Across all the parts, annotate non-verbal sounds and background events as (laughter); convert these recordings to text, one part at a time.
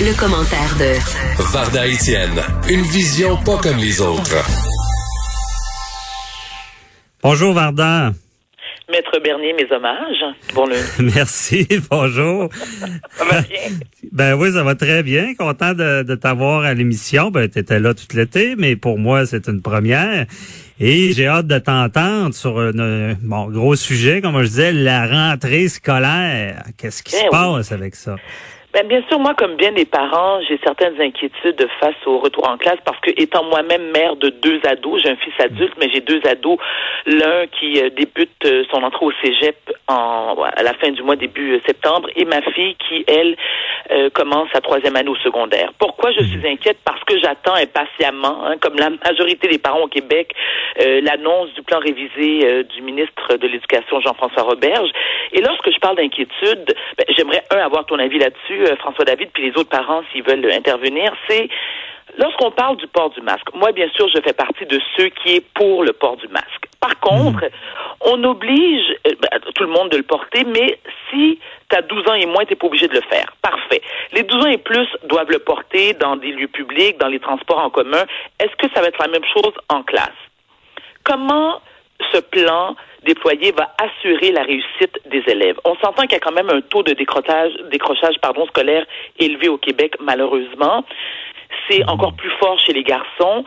Le, commentaire de Varda Etienne, une vision pas comme les autres. Bonjour Varda. Maître Bernier, mes hommages. Bon (laughs) Merci, bonjour. ça va bien? Ben oui, ça va très bien. Content de, t'avoir à l'émission. Ben, tu étais là tout l'été, mais pour moi, c'est une première. Et j'ai hâte de t'entendre sur un bon, gros sujet, comme je disais, la rentrée scolaire. Qu'est-ce qui se Ben passe avec ça? Ben, bien sûr, moi, comme bien des parents, j'ai certaines inquiétudes face au retour en classe parce que, étant moi-même mère de deux ados, j'ai un fils adulte, mais j'ai deux ados. L'un qui euh, débute euh, son entrée au cégep en, à la fin du mois, début euh, septembre, et ma fille qui, elle, commence sa troisième année au secondaire. Pourquoi je suis inquiète? Parce que j'attends impatiemment, hein, comme la majorité des parents au Québec, l'annonce du plan révisé du ministre de l'Éducation, Jean-François Roberge. Et lorsque je parle d'inquiétude, ben, j'aimerais, un, avoir ton avis là-dessus, euh, François David, puis les autres parents, s'ils veulent intervenir, c'est lorsqu'on parle du port du masque. Moi, bien sûr, je fais partie de ceux qui est pour le port du masque. Par contre, on oblige euh, ben, tout le monde de le porter, mais si tu as 12 ans et moins, tu pas obligé de le faire. Parfait. Les 12 ans et plus doivent le porter dans des lieux publics, dans les transports en commun. Est-ce que ça va être la même chose en classe? Comment ce plan déployé va assurer la réussite des élèves. On s'entend qu'il y a quand même un taux de décrochage, décrochage pardon, scolaire élevé au Québec, malheureusement. C'est encore plus fort chez les garçons.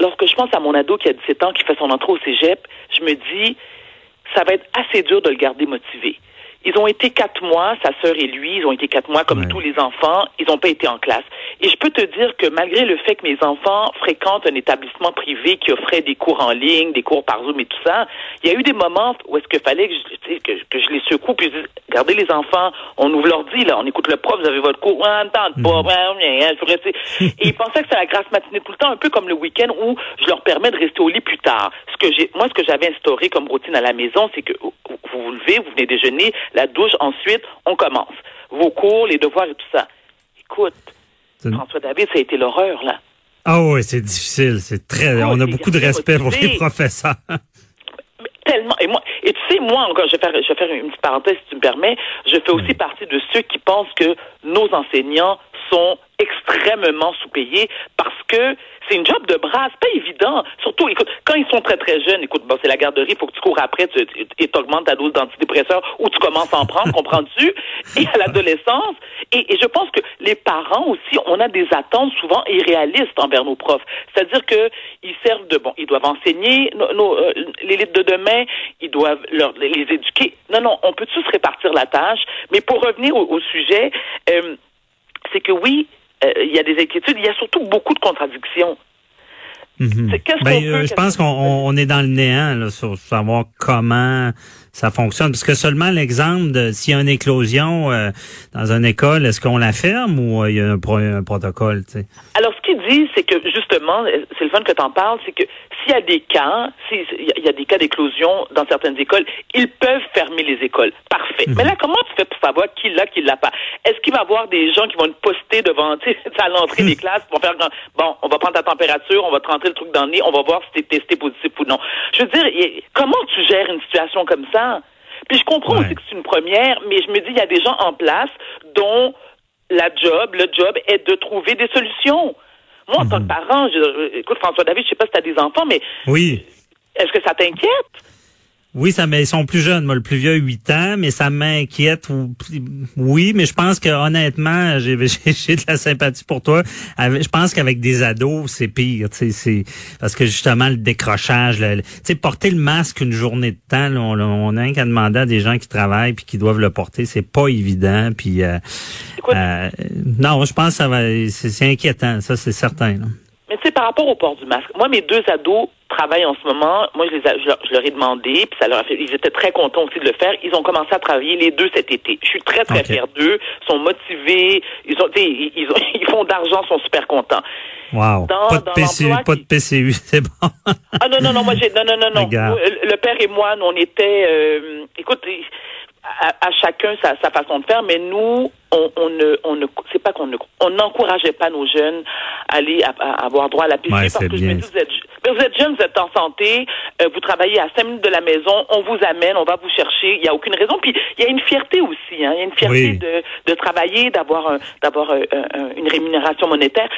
lorsque je pense à mon ado qui a 17 ans, qui fait son entrée au cégep, je me dis, ça va être assez dur de le garder motivé. Ils ont été quatre mois, sa sœur et lui, ils ont été quatre mois comme tous les enfants, ils n'ont pas été en classe. Et je peux te dire que malgré le fait que mes enfants fréquentent un établissement privé qui offrait des cours en ligne, des cours par Zoom et tout ça, il y a eu des moments où est-ce qu'il fallait que je, que, que, je les secoue puis je dis, regardez les enfants, on ouvre l'ordi, là, on écoute le prof, vous avez votre cours, on tente pas, mm. Et ils pensaient que c'était la grasse matinée tout le temps, un peu comme le week-end où je leur permets de rester au lit plus tard. Ce que j'ai, moi, ce que j'avais instauré comme routine à la maison, c'est que vous vous levez, vous venez déjeuner, la douche, ensuite, on commence. Vos cours, les devoirs et tout ça. Écoute, François David, ça a été l'horreur, là. Ah oui, c'est difficile, c'est très. on a beaucoup de respect pour les professeurs. Tellement. Et moi, et tu sais, moi encore, je vais faire, je vais faire une petite parenthèse si tu me permets. Je fais aussi partie de ceux qui pensent que nos enseignants sont extrêmement sous-payés parce que c'est une job de bras, c'est pas évident. Surtout, écoute, quand ils sont très très jeunes, écoute, bon, c'est la garderie, faut que tu cours après tu, et augmentes ta dose d'antidépresseur ou tu commences à en prendre, comprends-tu? (laughs) Et à l'adolescence, et, je pense que les parents aussi, on a des attentes souvent irréalistes envers nos profs. C'est-à-dire que ils servent de bon, ils doivent enseigner nos, euh, l'élite de demain, ils doivent leur, les éduquer. Non, non, on peut tous répartir la tâche. Mais pour revenir au, sujet, euh, c'est que oui, il y a des inquiétudes, il y a surtout beaucoup de contradictions. Mhm. Ben, euh, je pense qu'on est dans le néant là, sur savoir comment ça fonctionne. Parce que seulement l'exemple de s'il y a une éclosion euh, dans une école, est-ce qu'on la ferme ou il y a un, protocole? Alors, qu'il dit, c'est que justement, c'est le fun que tu en parles, c'est que s'il y a des cas, s'il y a des cas d'éclosion dans certaines écoles, ils peuvent fermer les écoles. Parfait. Mhm. Mais là, comment tu fais pour savoir qui l'a, qui l'a pas? Est-ce qu'il va y avoir des gens qui vont te poster devant, (laughs) tu sais, à l'entrée des classes pour faire, bon, on va prendre ta température, on va te rentrer le truc dans le nez, on va voir si t'es testé positif ou non. Je veux dire, comment tu gères une situation comme ça? Puis je comprends aussi que c'est une première, mais je me dis, il y a des gens en place dont la job, le job est de trouver des solutions. Moi, en tant que mhm. parent, je, écoute, François David, je sais pas si tu as des enfants, mais oui. est-ce que ça t'inquiète? Oui, ça mais ils sont plus jeunes, moi le plus vieux 8 ans, mais ça m'inquiète oui, mais je pense que honnêtement, j'ai (laughs) j'ai de la sympathie pour toi. Je pense qu'avec des ados, c'est pire, tu sais, c'est parce que justement le décrochage, tu sais porter le masque une journée de temps, on, on a qu'à demander à des gens qui travaillent puis qui doivent le porter, c'est pas évident puis euh, euh, non, je pense que ça va c'est inquiétant, ça c'est certain. Mais tu sais par rapport au port du masque, moi mes deux ados travaillent en ce moment. Moi, je, les a- je, leur, je leur ai demandé, puis ça leur a fait. Ils étaient très contents aussi de le faire. Ils ont commencé à travailler les deux cet été. Je suis très très Ok. fière d'eux. Ils sont motivés. Ils ont, ils, ils ont, (laughs) ils font d'argent, sont super contents. Wow. Dans- pas de dans PCU, pas de PCU, (laughs) c'est bon. Ah non non non, moi j'ai non non non non. (laughs) Regarde. Nous, Le père et moi, nous, on était. euh, écoute, à, à chacun sa, sa façon de faire, mais nous, on, on ne, on ne, c'est pas qu'on ne, on n'encourageait pas nos jeunes à aller à, à avoir droit à la PCU Ouais, parce que je me bien. dis, vous êtes, ben, vous êtes jeune, vous êtes en santé, euh, vous travaillez à cinq minutes de la maison, on vous amène, on va vous chercher, il y a aucune raison. Puis il y a une fierté aussi, hein, il y a une fierté Oui. de, de travailler, d'avoir, un- d'avoir un- un- une rémunération monétaire.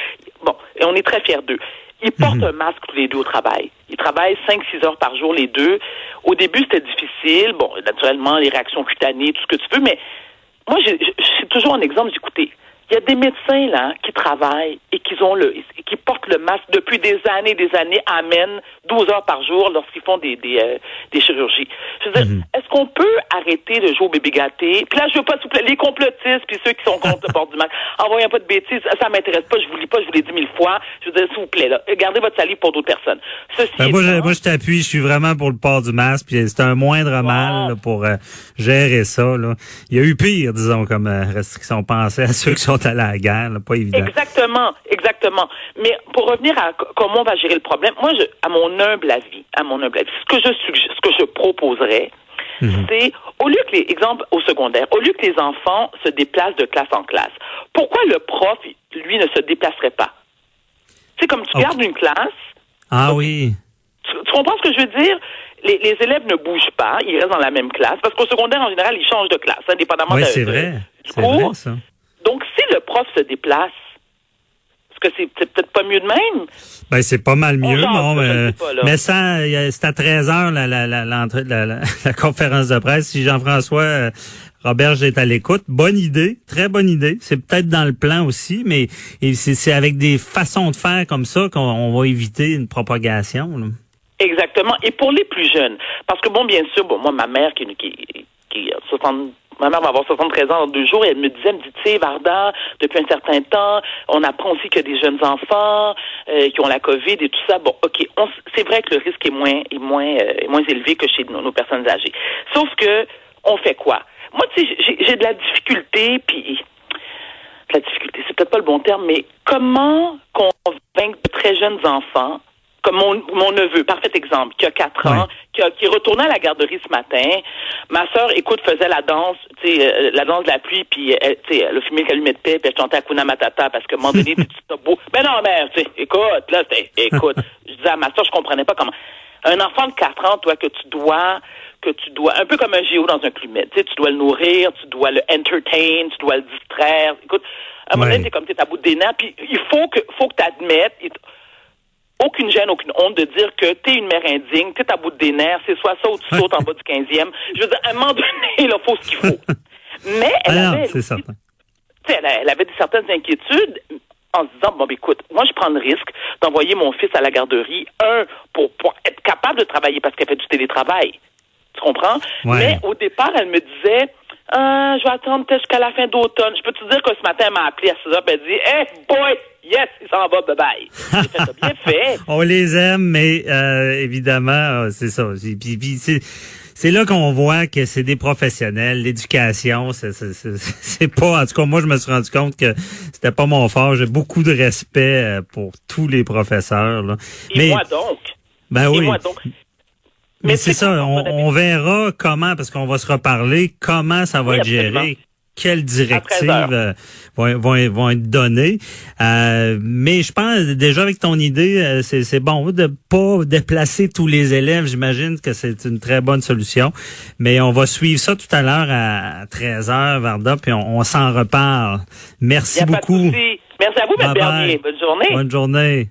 Bon, et on est très fiers d'eux. Ils portent un masque tous les deux au travail. Ils travaillent 5-6 heures par jour, les deux. Au début, c'était difficile. Bon, naturellement, les réactions cutanées, tout ce que tu veux, mais moi, c'est toujours un exemple. Écouté, il y a des médecins là qui travaillent et qui ont le, qui portent le masque depuis des années, des années, amènent 12 heures par jour lorsqu'ils font des des, euh, des chirurgies. Je veux dire, est-ce qu'on peut arrêter de jouer au bébé gâté? Puis là, je veux pas, s'il vous plaît, les complotistes puis ceux qui sont contre le port du masque. (laughs) Envoyez pas de bêtises, ça m'intéresse pas. Je vous lis pas, je vous l'ai dit mille fois. Je veux dire, s'il vous plaît, là, gardez votre salive pour d'autres personnes. Ceci Ben, moi, je, moi, je t'appuie. Je suis vraiment pour le port du masque. Puis c'est un moindre mal là, pour euh, gérer ça. Là. Il y a eu pire, disons, comme euh, restriction. Pensez à ceux qui sont allés à la guerre. là, pas évident. Exactement, exactement. Mais pour revenir à comment on va gérer le problème, moi, je, à mon humble avis, à mon humble avis, ce que je suggère, ce que je proposerais, Mhm. c'est au lieu que les exemple au secondaire, au lieu que les enfants se déplacent de classe en classe, pourquoi le prof, lui, ne se déplacerait pas? C'est comme tu gardes une classe, Ah oui. tu, tu comprends ce que je veux dire? Les, les élèves ne bougent pas, ils restent dans la même classe, parce qu'au secondaire, en général, ils changent de classe, indépendamment Oui, de- vrai. du C'est cours. vrai, ça. Donc, si le prof se déplace, est-ce que c'est peut-être pas mieux de même? Ben, c'est pas mal mieux, là, je mais, ça, c'est à 13 heures la, la, (laughs) la, conférence de presse. Si Jean-François euh, Roberge est à l'écoute, bonne idée, très bonne idée. C'est peut-être dans le plan aussi, mais c'est, avec des façons de faire comme ça qu'on on va éviter une propagation. là. Exactement. Et pour les plus jeunes, parce que bon, bien sûr, bon, moi, ma mère qui, qui, qui a 60, ma mère va avoir 73 ans dans deux jours, et elle me disait, elle me dit, tu sais, Varda, depuis un certain temps, on apprend aussi qu'il y a des jeunes enfants euh, qui ont la COVID et tout ça. Bon, ok, c'est vrai que le risque est moins, euh, élevé que chez nos, personnes âgées. Sauf que, on fait quoi? Moi, tu sais, j'ai- de la difficulté, puis la difficulté, c'est peut-être pas le bon terme, mais comment convaincre de très jeunes enfants, comme mon, mon neveu, parfait exemple, qui a 4 ans, qui, a, qui est retourné à la garderie ce matin. Ma sœur, écoute, faisait la danse, tu sais, euh, la danse de la pluie, puis elle, tu sais, elle a fumé le calumet de paix, puis elle chantait Akuna Matata, parce qu'à un moment donné, (laughs) tu beau. Mais non, mère, tu sais, écoute, là, écoute, (laughs) je disais à ma sœur, je comprenais pas comment. Un enfant de 4 ans, toi, que tu dois, que tu dois, un peu comme un géo dans un clumet, tu sais, tu dois le nourrir, tu dois le entertain, tu dois le distraire. Écoute, à un moment donné, c'est comme t'es à bout des nerfs, puis il faut que, faut que t'admettes, aucune gêne, aucune honte de dire que t'es une mère indigne, t'es à bout des nerfs, c'est soit ça ou tu sautes en bas du 15e. Je veux dire, à un moment donné, (laughs) il faut ce qu'il faut. Mais elle Ah avait, elle c'est aussi, certain. tu sais, elle, elle avait certaines inquiétudes en se disant, bon, ben, écoute, moi, je prends le risque d'envoyer mon fils à la garderie, un, pour, pour être capable de travailler parce qu'elle fait du télétravail. Tu comprends? Ouais. Mais au départ, elle me disait, ah, je vais attendre peut-être jusqu'à la fin d'automne. Je peux te dire que ce matin, elle m'a appelé à 6 heures, elle dit, hey, boy, yes, il s'en va, bye bye. J'ai fait, T'as bien fait. On les aime, mais euh, évidemment, euh, c'est ça. C'est, c'est là qu'on voit que c'est des professionnels. L'éducation, c'est, c'est, c'est, (laughs) c'est pas. En tout cas, moi, je me suis rendu compte que c'était pas mon fort. J'ai beaucoup de respect euh, pour tous les professeurs. Là. Et mais moi donc. ben Et oui. moi donc. Mais Mais c'est ça, on, on verra comment, parce qu'on va se reparler, comment ça va Oui, être géré, quelles 13 directives euh, vont, vont, vont être données. Euh, mais je pense déjà avec ton idée, euh, c'est c'est bon de pas déplacer tous les élèves. J'imagine que c'est une très bonne solution. Mais on va suivre ça tout à l'heure à 13h, Varda, puis on, on s'en reparle. Merci beaucoup. Merci à vous, M. Bernier. Bonne journée. Bonne journée.